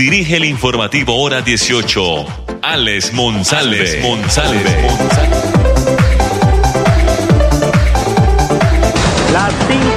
dirige el informativo Hora 18, Alex Monsalve. Las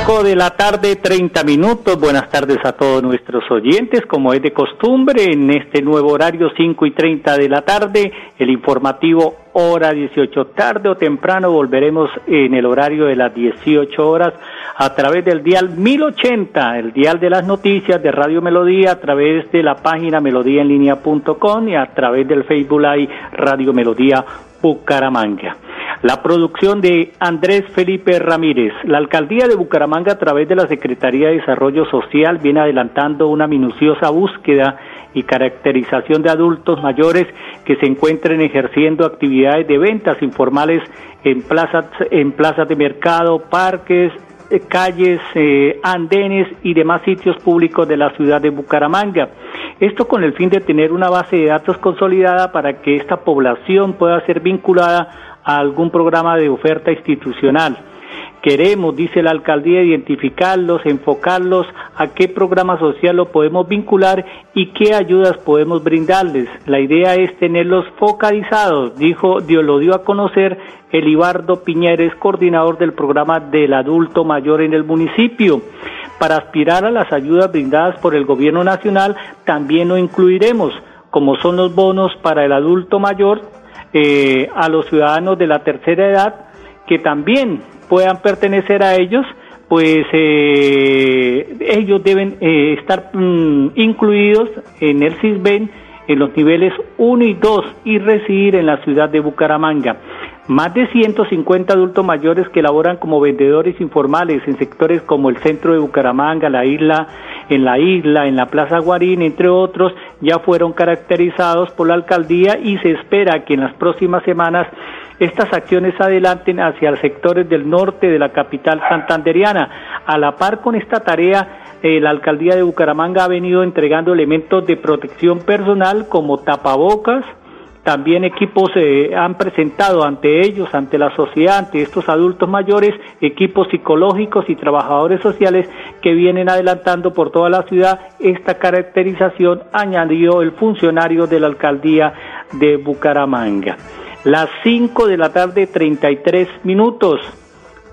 5 de la tarde, 30 minutos. Buenas tardes a todos nuestros oyentes. Como es de costumbre, en este nuevo horario, 5 y 30 de la tarde, el informativo hora 18. Tarde o temprano volveremos en el horario de las 18 horas a través del dial 1080, el dial de las noticias de Radio Melodía, a través de la página melodíaenlínea.com y a través del Facebook Live Radio Melodía Bucaramanga. La producción de Andrés Felipe Ramírez. La alcaldía de Bucaramanga, a través de la Secretaría de Desarrollo Social, viene adelantando una minuciosa búsqueda y caracterización de adultos mayores que se encuentren ejerciendo actividades de ventas informales en plazas, en plazas de mercado, parques, eh, calles, eh, andenes y demás sitios públicos de la ciudad de Bucaramanga. Esto con el fin de tener una base de datos consolidada para que esta población pueda ser vinculada a algún programa de oferta institucional. Queremos, dice la alcaldía, identificarlos, enfocarlos a qué programa social lo podemos vincular y qué ayudas podemos brindarles. La idea es tenerlos focalizados, dijo, Dios lo dio a conocer Elibardo Piñeres, coordinador del programa del adulto mayor en el municipio. Para aspirar a las ayudas brindadas por el gobierno nacional, también lo incluiremos, como son los bonos para el adulto mayor, eh, a los ciudadanos de la tercera edad, que también puedan pertenecer a ellos, pues eh, ellos deben eh, estar mm, incluidos en el CISBEN en los niveles 1 y 2 y residir en la ciudad de Bucaramanga. Más de 150 adultos mayores que laboran como vendedores informales en sectores como el centro de Bucaramanga, la isla, en la isla, en la Plaza Guarín, entre otros, ya fueron caracterizados por la alcaldía y se espera que en las próximas semanas estas acciones adelanten hacia sectores del norte de la capital santanderiana. A la par con esta tarea, eh, la alcaldía de Bucaramanga ha venido entregando elementos de protección personal como tapabocas, también equipos eh, han presentado ante ellos, ante la sociedad, ante estos adultos mayores, equipos psicológicos y trabajadores sociales que vienen adelantando por toda la ciudad. Esta caracterización añadió el funcionario de la alcaldía de Bucaramanga. Las 5 de la tarde, 33 minutos.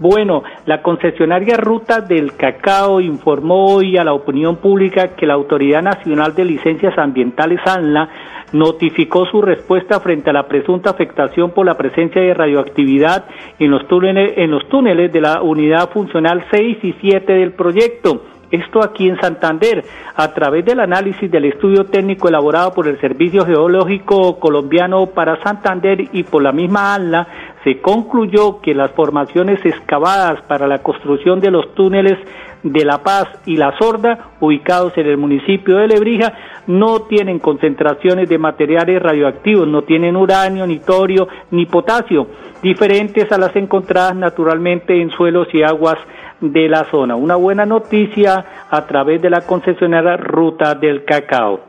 Bueno, la concesionaria Ruta del Cacao informó hoy a la opinión pública que la Autoridad Nacional de Licencias Ambientales ANLA notificó su respuesta frente a la presunta afectación por la presencia de radioactividad en los túneles, en los túneles de la unidad funcional 6 y 7 del proyecto. Esto aquí en Santander, a través del análisis del estudio técnico elaborado por el Servicio Geológico Colombiano para Santander y por la misma ANLA, se concluyó que las formaciones excavadas para la construcción de los túneles de La Paz y La Sorda, ubicados en el municipio de Lebrija, no tienen concentraciones de materiales radioactivos, no tienen uranio, ni torio, ni potasio, diferentes a las encontradas naturalmente en suelos y aguas de la zona. Una buena noticia a través de la concesionaria Ruta del Cacao.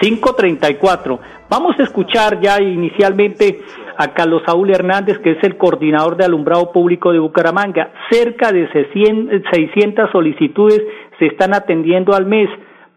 534. Vamos a escuchar ya inicialmente a Carlos Saúl Hernández, que es el coordinador de alumbrado público de Bucaramanga. Cerca de 600 solicitudes se están atendiendo al mes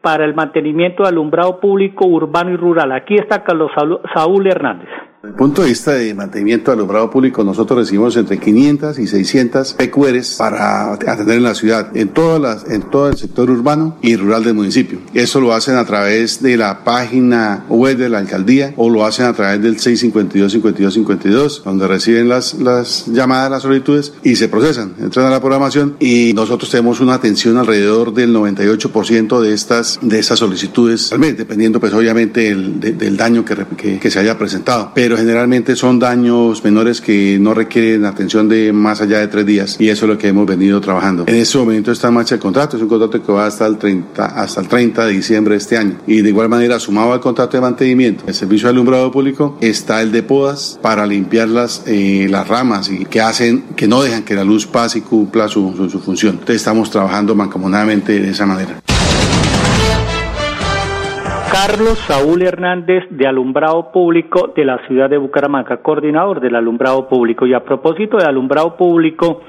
para el mantenimiento de alumbrado público urbano y rural. Aquí está Carlos Saúl Hernández. Desde el punto de vista de mantenimiento de alumbrado público, nosotros recibimos entre 500 y 600 PQRs para atender en la ciudad, en, todas las, en todo el sector urbano y rural del municipio. Eso lo hacen a través de la página web de la alcaldía o lo hacen a través del 652-5252, donde reciben las, las llamadas, las solicitudes y se procesan, entran a la programación y nosotros tenemos una atención alrededor del 98% de estas, de estas solicitudes dependiendo pues obviamente del, del daño que, que, que se haya presentado. Pero pero generalmente son daños menores que no requieren atención de más allá de tres días y eso es lo que hemos venido trabajando. En este momento está en marcha el contrato, es un contrato que va hasta el 30, hasta el 30 de diciembre de este año y de igual manera sumado al contrato de mantenimiento, el servicio de alumbrado público está el de podas para limpiar las, eh, las ramas y que hacen, que no dejan que la luz pase y cumpla su, su, su función. Entonces estamos trabajando mancomunadamente de esa manera. Carlos Saúl Hernández de Alumbrado Público de la ciudad de Bucaramanga, coordinador del Alumbrado Público. Y a propósito de Alumbrado Público,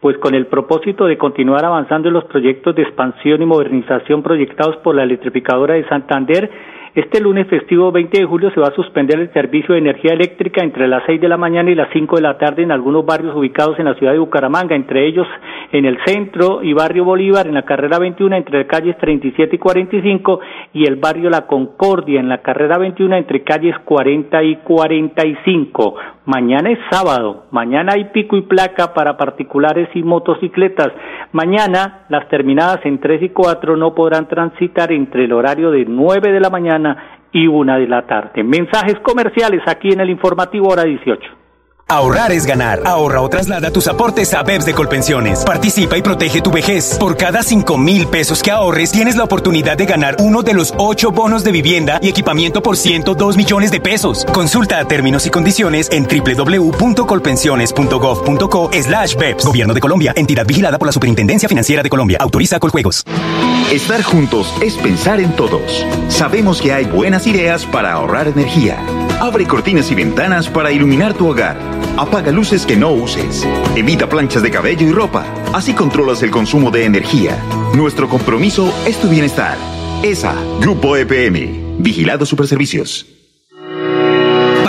pues con el propósito de continuar avanzando en los proyectos de expansión y modernización proyectados por la electrificadora de Santander, este lunes festivo 20 de julio se va a suspender el servicio de energía eléctrica entre las 6 de la mañana y las 5 de la tarde en algunos barrios ubicados en la ciudad de Bucaramanga, entre ellos en el centro y barrio Bolívar, en la carrera 21 entre calles 37 y 45 y el barrio La Concordia en la carrera 21 entre calles 40 y 45. Mañana es sábado, mañana hay pico y placa para particulares y motocicletas. Mañana las terminadas en 3 y 4 no podrán transitar entre el horario de 9 de la mañana y 1 de la tarde. Mensajes comerciales aquí en el informativo hora 18. Ahorrar es ganar. Ahorra o traslada tus aportes a BEPS de Colpensiones. Participa y protege tu vejez. Por cada 5 mil pesos que ahorres, tienes la oportunidad de ganar uno de los 8 bonos de vivienda y equipamiento por 102 millones de pesos. Consulta términos y condiciones en www.colpensiones.gov.co slash BEPS. Gobierno de Colombia. Entidad vigilada por la Superintendencia Financiera de Colombia. Autoriza Coljuegos. Estar juntos es pensar en todos. Sabemos que hay buenas ideas para ahorrar energía. Abre cortinas y ventanas para iluminar tu hogar. Apaga luces que no uses. Evita planchas de cabello y ropa. Así controlas el consumo de energía. Nuestro compromiso es tu bienestar. ESA, Grupo EPM. Vigilado Superservicios.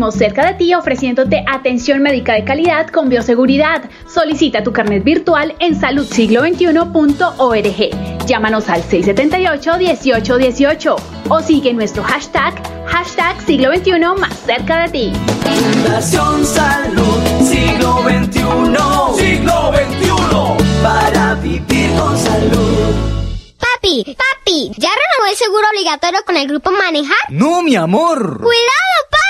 Seguimos cerca de ti ofreciéndote atención médica de calidad con bioseguridad. Solicita tu carnet virtual en saludsiglo21.org. Llámanos al 678-1818 o sigue nuestro hashtag, hashtag siglo XXI más cerca de ti. Fundación Salud Siglo XXI. Siglo XXI. Para vivir con salud. Papi, papi, ¿ya renovó el seguro obligatorio con el grupo Manejar? No, mi amor. ¡Cuidado, papi!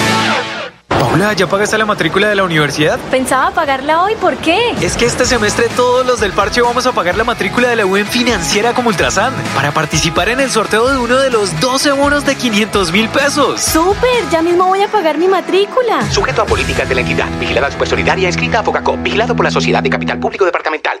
Paula, ¿ya pagaste la matrícula de la universidad? Pensaba pagarla hoy, ¿por qué? Es que este semestre todos los del parche vamos a pagar la matrícula de la UN financiera como Ultrasan para participar en el sorteo de uno de los 12 bonos de 500 mil pesos. ¡Súper! Ya mismo voy a pagar mi matrícula. Sujeto a políticas de la entidad. Vigilada Supersolidaria escrita a Focacop. Vigilado por la Sociedad de Capital Público Departamental.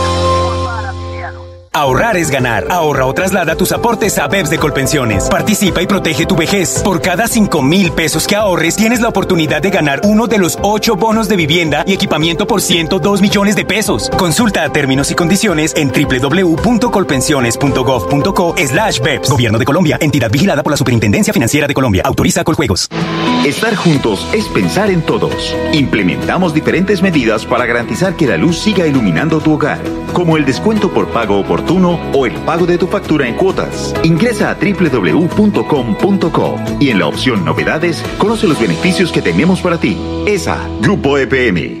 Ahorrar es ganar. Ahorra o traslada tus aportes a BEPS de Colpensiones. Participa y protege tu vejez. Por cada 5 mil pesos que ahorres, tienes la oportunidad de ganar uno de los 8 bonos de vivienda y equipamiento por 102 millones de pesos. Consulta términos y condiciones en www.colpensiones.gov.co slash BEPS. Gobierno de Colombia. Entidad vigilada por la Superintendencia Financiera de Colombia. Autoriza Coljuegos. Estar juntos es pensar en todos. Implementamos diferentes medidas para garantizar que la luz siga iluminando tu hogar, como el descuento por pago oportuno o el pago de tu factura en cuotas. Ingresa a www.com.co y en la opción Novedades conoce los beneficios que tenemos para ti. ESA, Grupo EPM,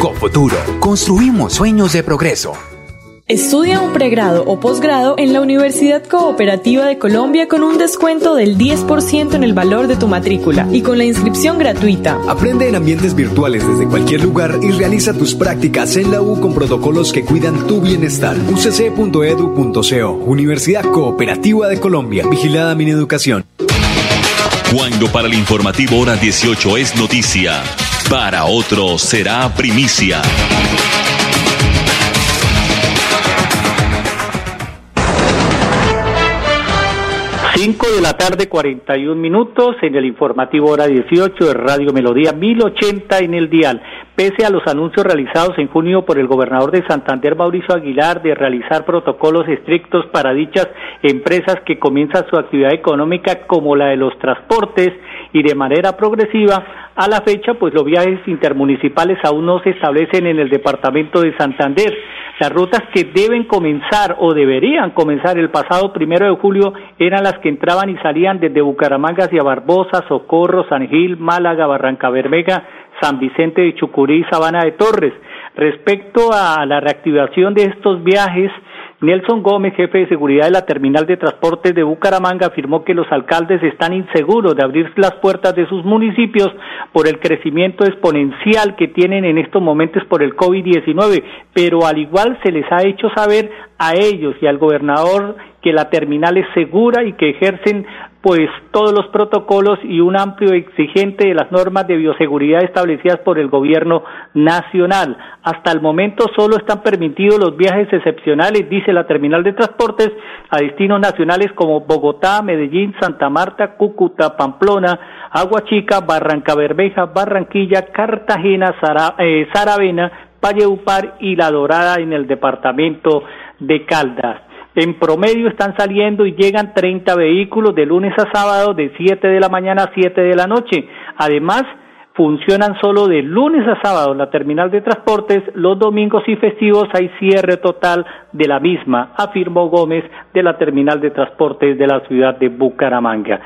Cofuturo, construimos sueños de progreso. Estudia un pregrado o posgrado en la Universidad Cooperativa de Colombia con un descuento del 10% en el valor de tu matrícula y con la inscripción gratuita. Aprende en ambientes virtuales desde cualquier lugar y realiza tus prácticas en la U con protocolos que cuidan tu bienestar. ucc.edu.co Universidad Cooperativa de Colombia. Vigilada mi educación. Cuando para el informativo hora 18 es noticia, para otros será primicia. 5 de la tarde, 41 minutos en el informativo hora 18 de Radio Melodía 1080 en el dial. Pese a los anuncios realizados en junio por el gobernador de Santander, Mauricio Aguilar, de realizar protocolos estrictos para dichas empresas que comienzan su actividad económica como la de los transportes y de manera progresiva, a la fecha, pues los viajes intermunicipales aún no se establecen en el departamento de Santander. Las rutas que deben comenzar o deberían comenzar el pasado primero de julio eran las que entraban y salían desde Bucaramanga hacia Barbosa, Socorro, San Gil, Málaga, Barranca Bermeja, San Vicente de Chucurí y Sabana de Torres. Respecto a la reactivación de estos viajes, Nelson Gómez, jefe de seguridad de la terminal de transportes de Bucaramanga, afirmó que los alcaldes están inseguros de abrir las puertas de sus municipios por el crecimiento exponencial que tienen en estos momentos por el COVID-19, pero al igual se les ha hecho saber a ellos y al gobernador que la terminal es segura y que ejercen pues todos los protocolos y un amplio exigente de las normas de bioseguridad establecidas por el gobierno nacional. Hasta el momento solo están permitidos los viajes excepcionales, dice la terminal de transportes, a destinos nacionales como Bogotá, Medellín, Santa Marta, Cúcuta, Pamplona, Agua Chica, Barranca Bermeja, Barranquilla, Cartagena, eh, Saravena, Valleupar y La Dorada en el departamento de Caldas. En promedio están saliendo y llegan 30 vehículos de lunes a sábado de 7 de la mañana a 7 de la noche. Además, funcionan solo de lunes a sábado la terminal de transportes, los domingos y festivos hay cierre total de la misma, afirmó Gómez de la terminal de transportes de la ciudad de Bucaramanga.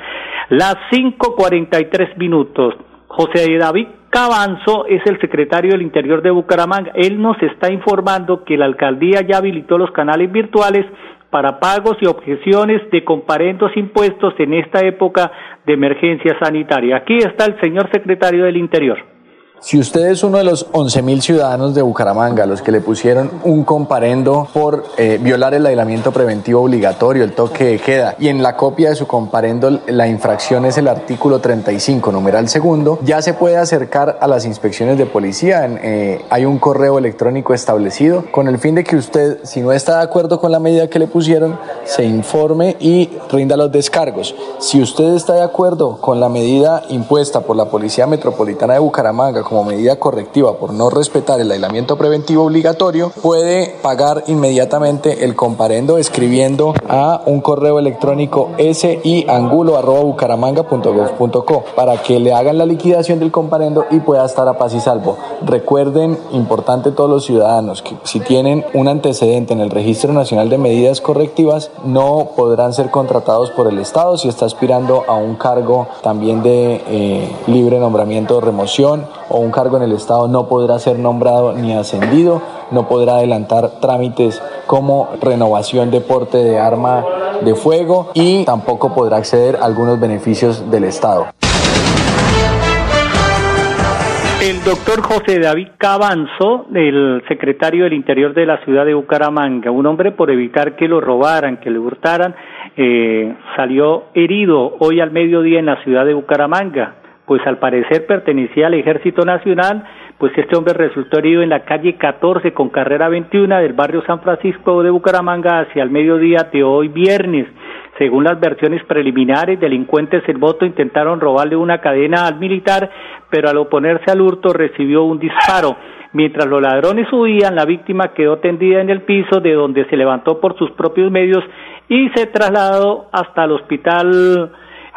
Las 5.43 minutos. José David Cabanzo es el secretario del Interior de Bucaramanga. Él nos está informando que la alcaldía ya habilitó los canales virtuales para pagos y objeciones de comparendos impuestos en esta época de emergencia sanitaria. Aquí está el señor secretario del Interior. Si usted es uno de los 11.000 ciudadanos de Bucaramanga, los que le pusieron un comparendo por eh, violar el aislamiento preventivo obligatorio, el toque de queda, y en la copia de su comparendo la infracción es el artículo 35, numeral segundo, ya se puede acercar a las inspecciones de policía. Eh, hay un correo electrónico establecido con el fin de que usted, si no está de acuerdo con la medida que le pusieron, se informe y rinda los descargos. Si usted está de acuerdo con la medida impuesta por la Policía Metropolitana de Bucaramanga, como medida correctiva por no respetar el aislamiento preventivo obligatorio, puede pagar inmediatamente el comparendo escribiendo a un correo electrónico siangulo.bucaramanga.gov.co para que le hagan la liquidación del comparendo y pueda estar a paz y salvo. Recuerden, importante todos los ciudadanos, que si tienen un antecedente en el Registro Nacional de Medidas Correctivas, no podrán ser contratados por el Estado si está aspirando a un cargo también de eh, libre nombramiento o remoción o un cargo en el Estado no podrá ser nombrado ni ascendido, no podrá adelantar trámites como renovación de porte de arma de fuego y tampoco podrá acceder a algunos beneficios del Estado. El doctor José David Cabanzo, el secretario del Interior de la ciudad de Bucaramanga, un hombre por evitar que lo robaran, que le hurtaran, eh, salió herido hoy al mediodía en la ciudad de Bucaramanga. Pues al parecer pertenecía al Ejército Nacional, pues este hombre resultó herido en la calle 14 con carrera 21 del barrio San Francisco de Bucaramanga hacia el mediodía de hoy viernes. Según las versiones preliminares, delincuentes en moto intentaron robarle una cadena al militar, pero al oponerse al hurto recibió un disparo. Mientras los ladrones huían, la víctima quedó tendida en el piso, de donde se levantó por sus propios medios y se trasladó hasta el hospital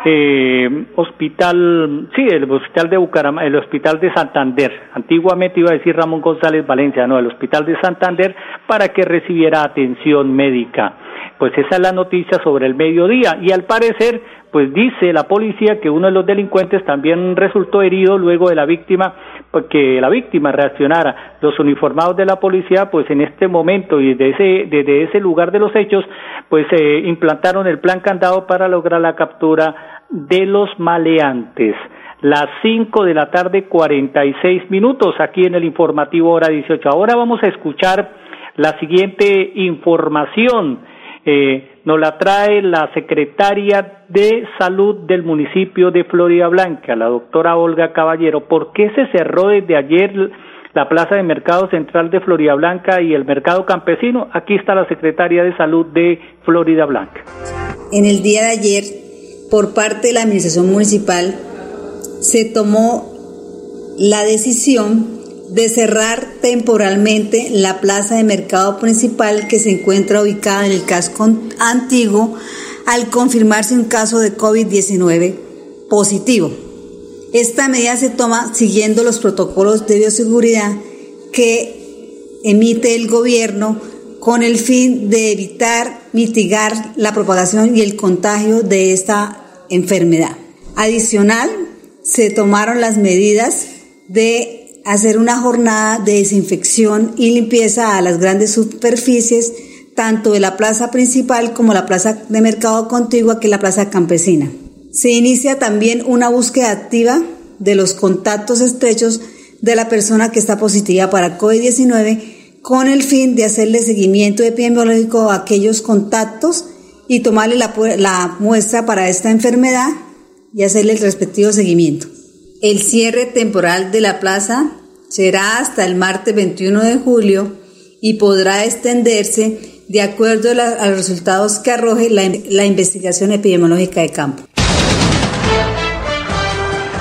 eh, hospital, sí, el hospital de Bucaramanga, el hospital de Santander. Antiguamente iba a decir Ramón González Valencia, no, el hospital de Santander para que recibiera atención médica. Pues esa es la noticia sobre el mediodía y al parecer, pues dice la policía que uno de los delincuentes también resultó herido luego de la víctima, pues la víctima reaccionara. Los uniformados de la policía, pues en este momento y desde ese, desde ese lugar de los hechos, pues eh, implantaron el plan candado para lograr la captura de los maleantes las cinco de la tarde cuarenta y seis minutos aquí en el informativo hora 18. Ahora vamos a escuchar la siguiente información eh, nos la trae la secretaria de salud del municipio de Florida Blanca, la doctora Olga Caballero. ¿Por qué se cerró desde ayer la plaza de mercado central de Florida Blanca y el mercado campesino? Aquí está la secretaria de salud de Florida Blanca. En el día de ayer, por parte de la administración municipal, se tomó la decisión de cerrar temporalmente la plaza de mercado principal que se encuentra ubicada en el casco antiguo al confirmarse un caso de COVID-19 positivo. Esta medida se toma siguiendo los protocolos de bioseguridad que emite el gobierno con el fin de evitar, mitigar la propagación y el contagio de esta enfermedad. Adicional, se tomaron las medidas de hacer una jornada de desinfección y limpieza a las grandes superficies, tanto de la plaza principal como la plaza de mercado contigua, que es la plaza campesina. Se inicia también una búsqueda activa de los contactos estrechos de la persona que está positiva para COVID-19 con el fin de hacerle seguimiento epidemiológico a aquellos contactos y tomarle la, la muestra para esta enfermedad y hacerle el respectivo seguimiento. El cierre temporal de la plaza será hasta el martes 21 de julio y podrá extenderse de acuerdo a, los resultados que arroje la investigación epidemiológica de campo.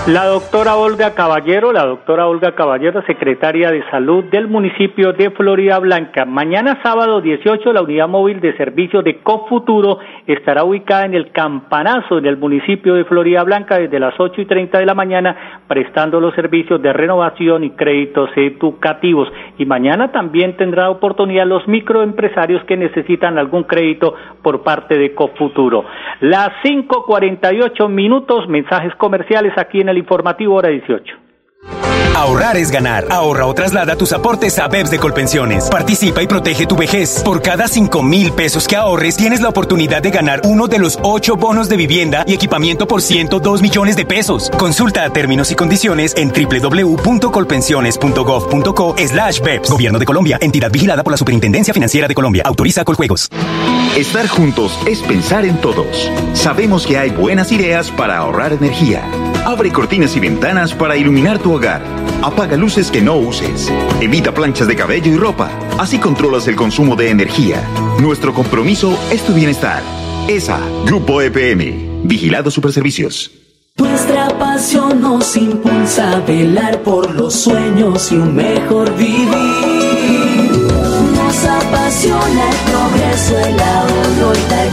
La doctora Olga Caballero, la doctora Olga Caballero, secretaria de Salud del municipio de Florida Blanca. Mañana sábado 18, la unidad móvil de servicio de Cofuturo estará ubicada en el Campanazo, en el municipio de Florida Blanca, desde las 8 y 30 de la mañana, prestando los servicios de renovación y créditos educativos. Y mañana también tendrá oportunidad los microempresarios que necesitan algún crédito por parte de Cofuturo. Las 5.48 minutos, mensajes comerciales aquí en el informativo hora 18. Ahorrar es ganar. Ahorra o traslada tus aportes a BEPS de Colpensiones. Participa y protege tu vejez. Por cada 5 mil pesos que ahorres, tienes la oportunidad de ganar uno de los 8 bonos de vivienda y equipamiento por 102 millones de pesos. Consulta términos y condiciones en www.colpensiones.gov.co slash BEPS. Gobierno de Colombia. Entidad vigilada por la Superintendencia Financiera de Colombia. Autoriza Coljuegos. Estar juntos es pensar en todos. Sabemos que hay buenas ideas para ahorrar energía. Abre cortinas y ventanas para iluminar tu hogar. Apaga luces que no uses. Evita planchas de cabello y ropa. Así controlas el consumo de energía. Nuestro compromiso es tu bienestar. ESA, Grupo EPM. Vigilado Superservicios. Nuestra pasión nos impulsa a velar por los sueños y un mejor vivir. Nos apasiona el progreso, el ahorro y dar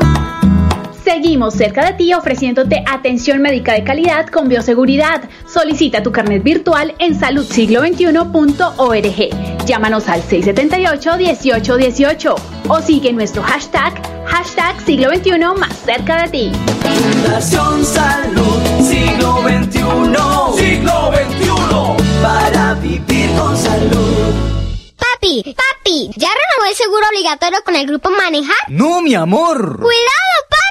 Seguimos cerca de ti ofreciéndote atención médica de calidad con bioseguridad. Solicita tu carnet virtual en saludsiglo21.org. Llámanos al 678-1818 o sigue nuestro hashtag, hashtag siglo XXI más cerca de ti. Fundación Salud Siglo XXI. Siglo XXI. Para vivir con salud. Papi, papi, ¿ya renovó el seguro obligatorio con el grupo Manejar? No, mi amor. ¡Cuidado, papi!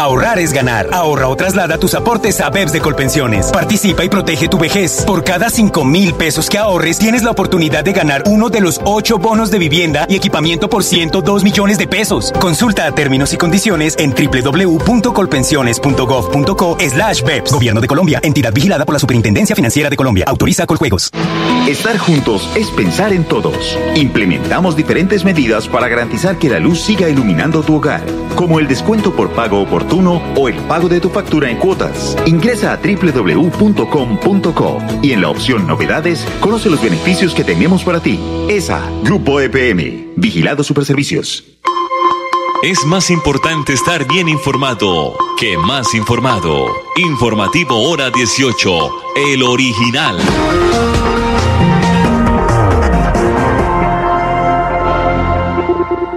Ahorrar es ganar. Ahorra o traslada tus aportes a BEPS de Colpensiones. Participa y protege tu vejez. Por cada 5 mil pesos que ahorres, tienes la oportunidad de ganar uno de los 8 bonos de vivienda y equipamiento por 102 millones de pesos. Consulta términos y condiciones en www.colpensiones.gov.co slash BEPS. Gobierno de Colombia. Entidad vigilada por la Superintendencia Financiera de Colombia. Autoriza Coljuegos. Estar juntos es pensar en todos. Implementamos diferentes medidas para garantizar que la luz siga iluminando tu hogar, como el descuento por pago oportuno o el pago de tu factura en cuotas. Ingresa a www.com.co y en la opción Novedades conoce los beneficios que tenemos para ti. ESA, Grupo EPM, Vigilado Superservicios. Es más importante estar bien informado que más informado. Informativo Hora 18, el original.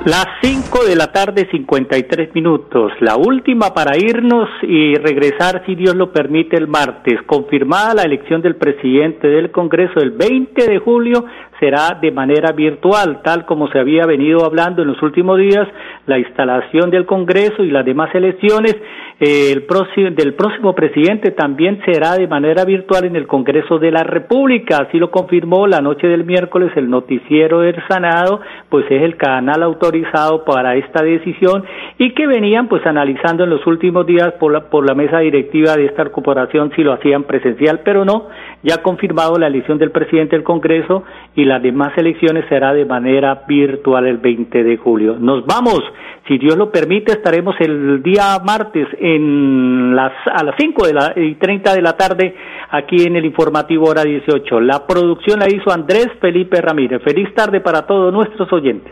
Las 5 de la tarde, 53 minutos. La última para irnos y regresar, si Dios lo permite, el martes. Confirmada la elección del presidente del Congreso el 20 de julio, será de manera virtual, tal como se había venido hablando en los últimos días, la instalación del Congreso y las demás elecciones eh, el próximo, del próximo presidente también será de manera virtual en el Congreso de la República. Así lo confirmó la noche del miércoles el noticiero del Senado, pues es el canal autorizado para esta decisión y que venían pues analizando en los últimos días por la, por la mesa directiva de esta corporación si lo hacían presencial, pero no, ya confirmado la elección del presidente del Congreso y las demás elecciones será de manera virtual el 20 de julio. Nos vamos, si Dios lo permite, estaremos el día martes a las 5 de la, y 30 de la tarde aquí en el informativo hora 18. La producción la hizo Andrés Felipe Ramírez. Feliz tarde para todos nuestros oyentes.